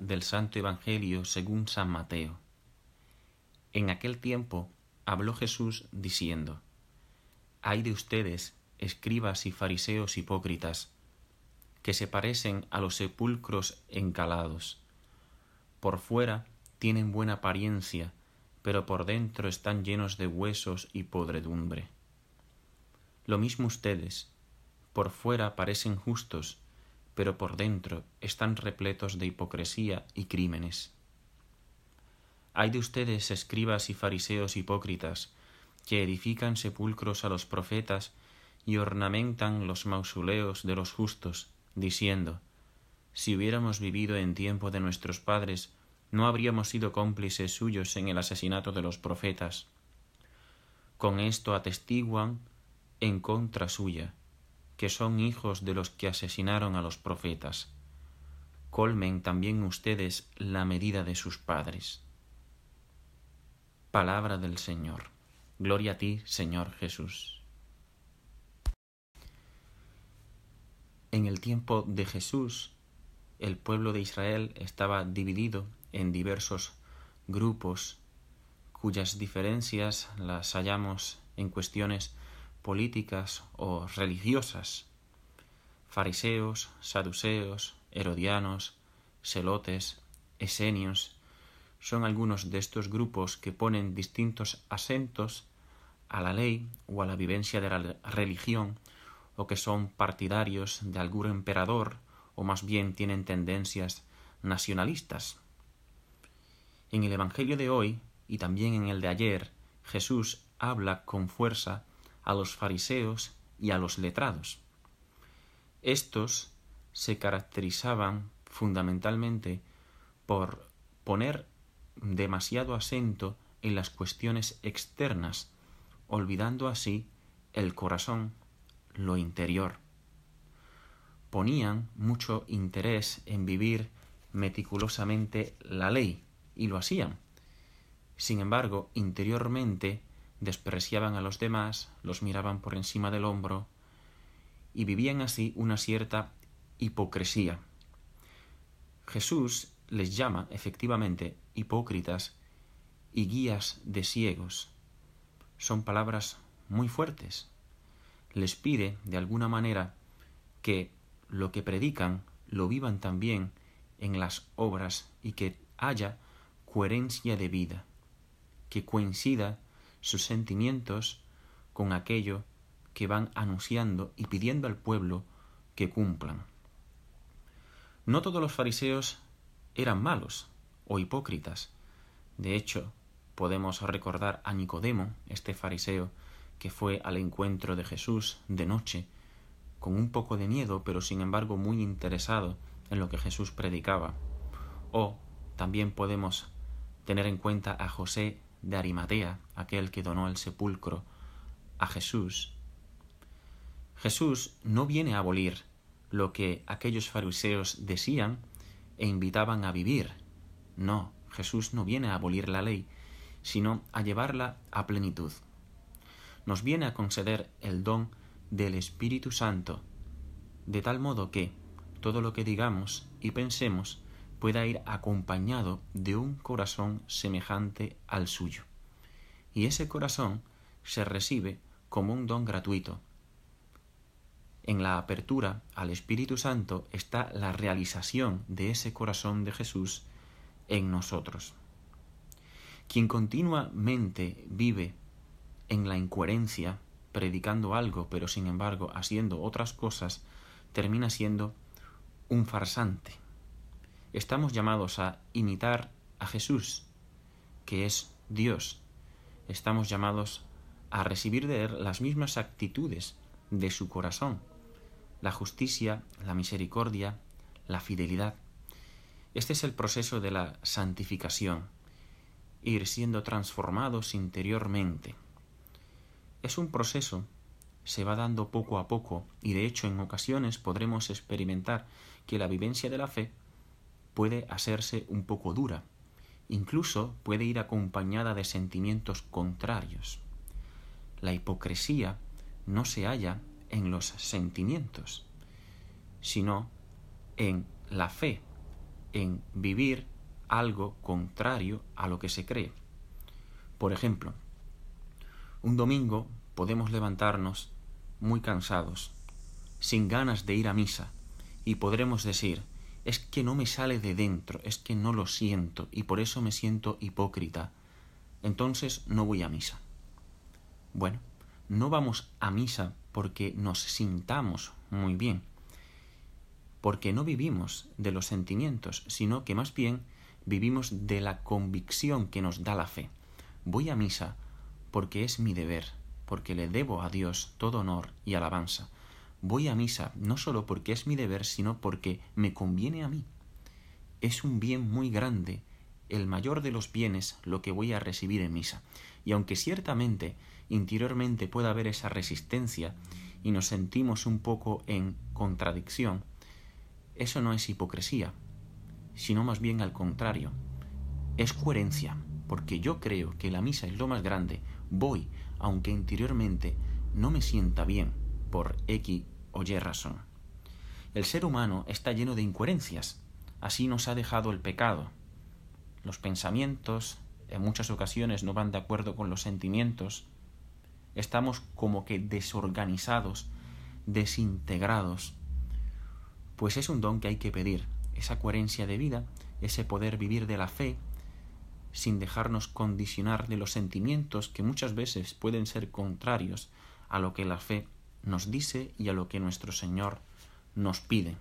Del Santo Evangelio según San Mateo. En aquel tiempo habló Jesús diciendo, Hay de ustedes, escribas y fariseos hipócritas, que se parecen a los sepulcros encalados. Por fuera tienen buena apariencia, pero por dentro están llenos de huesos y podredumbre. Lo mismo ustedes, por fuera parecen justos, pero por dentro están repletos de hipocresía y crímenes. Hay de ustedes, escribas y fariseos hipócritas, que edifican sepulcros a los profetas y ornamentan los mausoleos de los justos, diciendo, Si hubiéramos vivido en tiempo de nuestros padres, no habríamos sido cómplices suyos en el asesinato de los profetas. Con esto atestiguan en contra suya, que son hijos de los que asesinaron a los profetas. Colmen también ustedes la medida de sus padres. Palabra del Señor. Gloria a ti, Señor Jesús. En el tiempo de Jesús, el pueblo de Israel estaba dividido en diversos grupos cuyas diferencias las hallamos en cuestiones políticas o religiosas. Fariseos, saduceos, herodianos, celotes, esenios, son algunos de estos grupos que ponen distintos acentos a la ley o a la vivencia de la religión, o que son partidarios de algún emperador, o más bien tienen tendencias nacionalistas. En el Evangelio de hoy, y también en el de ayer, Jesús habla con fuerza a los fariseos y a los letrados. Estos se caracterizaban fundamentalmente por poner demasiado acento en las cuestiones externas, olvidando así el corazón, lo interior. Ponían mucho interés en vivir meticulosamente la ley, y lo hacían. Sin embargo, interiormente despreciaban a los demás, los miraban por encima del hombro y vivían así una cierta hipocresía. Jesús les llama efectivamente hipócritas y guías de ciegos. Son palabras muy fuertes. Les pide, de alguna manera, que lo que predican lo vivan también en las obras y que haya coherencia de vida, que coincida sus sentimientos con aquello que van anunciando y pidiendo al pueblo que cumplan. No todos los fariseos eran malos o hipócritas. De hecho, podemos recordar a Nicodemo, este fariseo, que fue al encuentro de Jesús de noche, con un poco de miedo, pero sin embargo muy interesado en lo que Jesús predicaba. O también podemos tener en cuenta a José de Arimatea, aquel que donó el sepulcro a Jesús. Jesús no viene a abolir lo que aquellos fariseos decían e invitaban a vivir. No, Jesús no viene a abolir la ley, sino a llevarla a plenitud. Nos viene a conceder el don del Espíritu Santo, de tal modo que todo lo que digamos y pensemos pueda ir acompañado de un corazón semejante al suyo. Y ese corazón se recibe como un don gratuito. En la apertura al Espíritu Santo está la realización de ese corazón de Jesús en nosotros. Quien continuamente vive en la incoherencia, predicando algo, pero sin embargo haciendo otras cosas, termina siendo un farsante estamos llamados a imitar a Jesús, que es Dios. Estamos llamados a recibir de Él las mismas actitudes de su corazón, la justicia, la misericordia, la fidelidad. Este es el proceso de la santificación, ir siendo transformados interiormente. Es un proceso, se va dando poco a poco, y de hecho en ocasiones podremos experimentar que la vivencia de la fe puede hacerse un poco dura, incluso puede ir acompañada de sentimientos contrarios. La hipocresía no se halla en los sentimientos, sino en la fe en vivir algo contrario a lo que se cree. Por ejemplo, un domingo podemos levantarnos muy cansados, sin ganas de ir a misa, y podremos decir, es que no me sale de dentro, es que no lo siento, y por eso me siento hipócrita. Entonces no voy a misa. Bueno, no vamos a misa porque nos sintamos muy bien, porque no vivimos de los sentimientos, sino que más bien vivimos de la convicción que nos da la fe. Voy a misa porque es mi deber, porque le debo a Dios todo honor y alabanza. Voy a misa no solo porque es mi deber, sino porque me conviene a mí. Es un bien muy grande, el mayor de los bienes, lo que voy a recibir en misa. Y aunque ciertamente interiormente pueda haber esa resistencia y nos sentimos un poco en contradicción, eso no es hipocresía, sino más bien al contrario. Es coherencia, porque yo creo que la misa es lo más grande, voy, aunque interiormente no me sienta bien por X o razón. El ser humano está lleno de incoherencias, así nos ha dejado el pecado. Los pensamientos en muchas ocasiones no van de acuerdo con los sentimientos, estamos como que desorganizados, desintegrados. Pues es un don que hay que pedir, esa coherencia de vida, ese poder vivir de la fe, sin dejarnos condicionar de los sentimientos que muchas veces pueden ser contrarios a lo que la fe nos dice y a lo que nuestro Señor nos pide.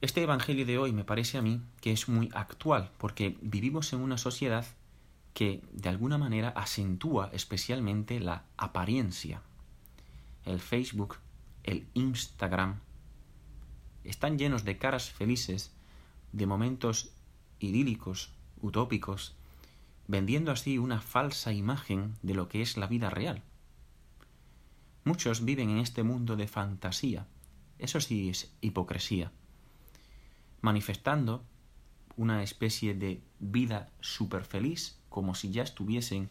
Este Evangelio de hoy me parece a mí que es muy actual porque vivimos en una sociedad que de alguna manera acentúa especialmente la apariencia. El Facebook, el Instagram, están llenos de caras felices, de momentos idílicos, utópicos, vendiendo así una falsa imagen de lo que es la vida real. Muchos viven en este mundo de fantasía, eso sí es hipocresía, manifestando una especie de vida súper feliz, como si ya estuviesen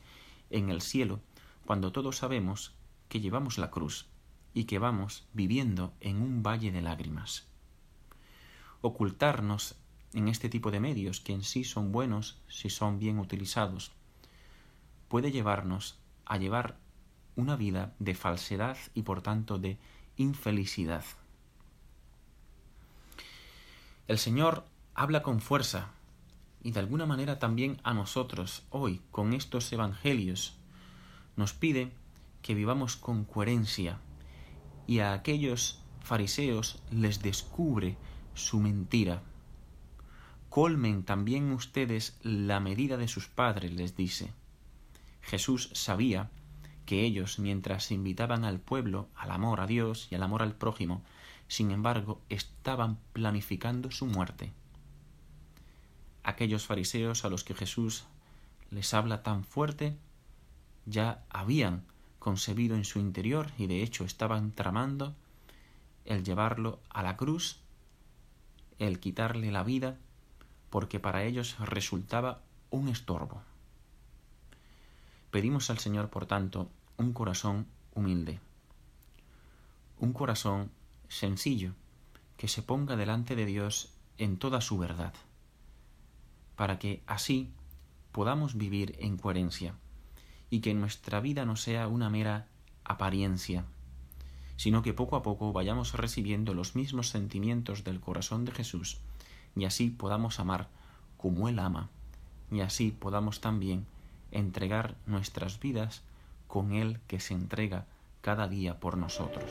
en el cielo, cuando todos sabemos que llevamos la cruz y que vamos viviendo en un valle de lágrimas. Ocultarnos en este tipo de medios, que en sí son buenos si son bien utilizados, puede llevarnos a llevar una vida de falsedad y por tanto de infelicidad. El Señor habla con fuerza y de alguna manera también a nosotros hoy con estos evangelios nos pide que vivamos con coherencia y a aquellos fariseos les descubre su mentira colmen también ustedes la medida de sus padres, les dice. Jesús sabía que ellos, mientras invitaban al pueblo al amor a Dios y al amor al prójimo, sin embargo, estaban planificando su muerte. Aquellos fariseos a los que Jesús les habla tan fuerte, ya habían concebido en su interior y de hecho estaban tramando el llevarlo a la cruz, el quitarle la vida porque para ellos resultaba un estorbo. Pedimos al Señor, por tanto, un corazón humilde, un corazón sencillo, que se ponga delante de Dios en toda su verdad, para que así podamos vivir en coherencia y que nuestra vida no sea una mera apariencia, sino que poco a poco vayamos recibiendo los mismos sentimientos del corazón de Jesús y así podamos amar como Él ama, y así podamos también entregar nuestras vidas con Él que se entrega cada día por nosotros.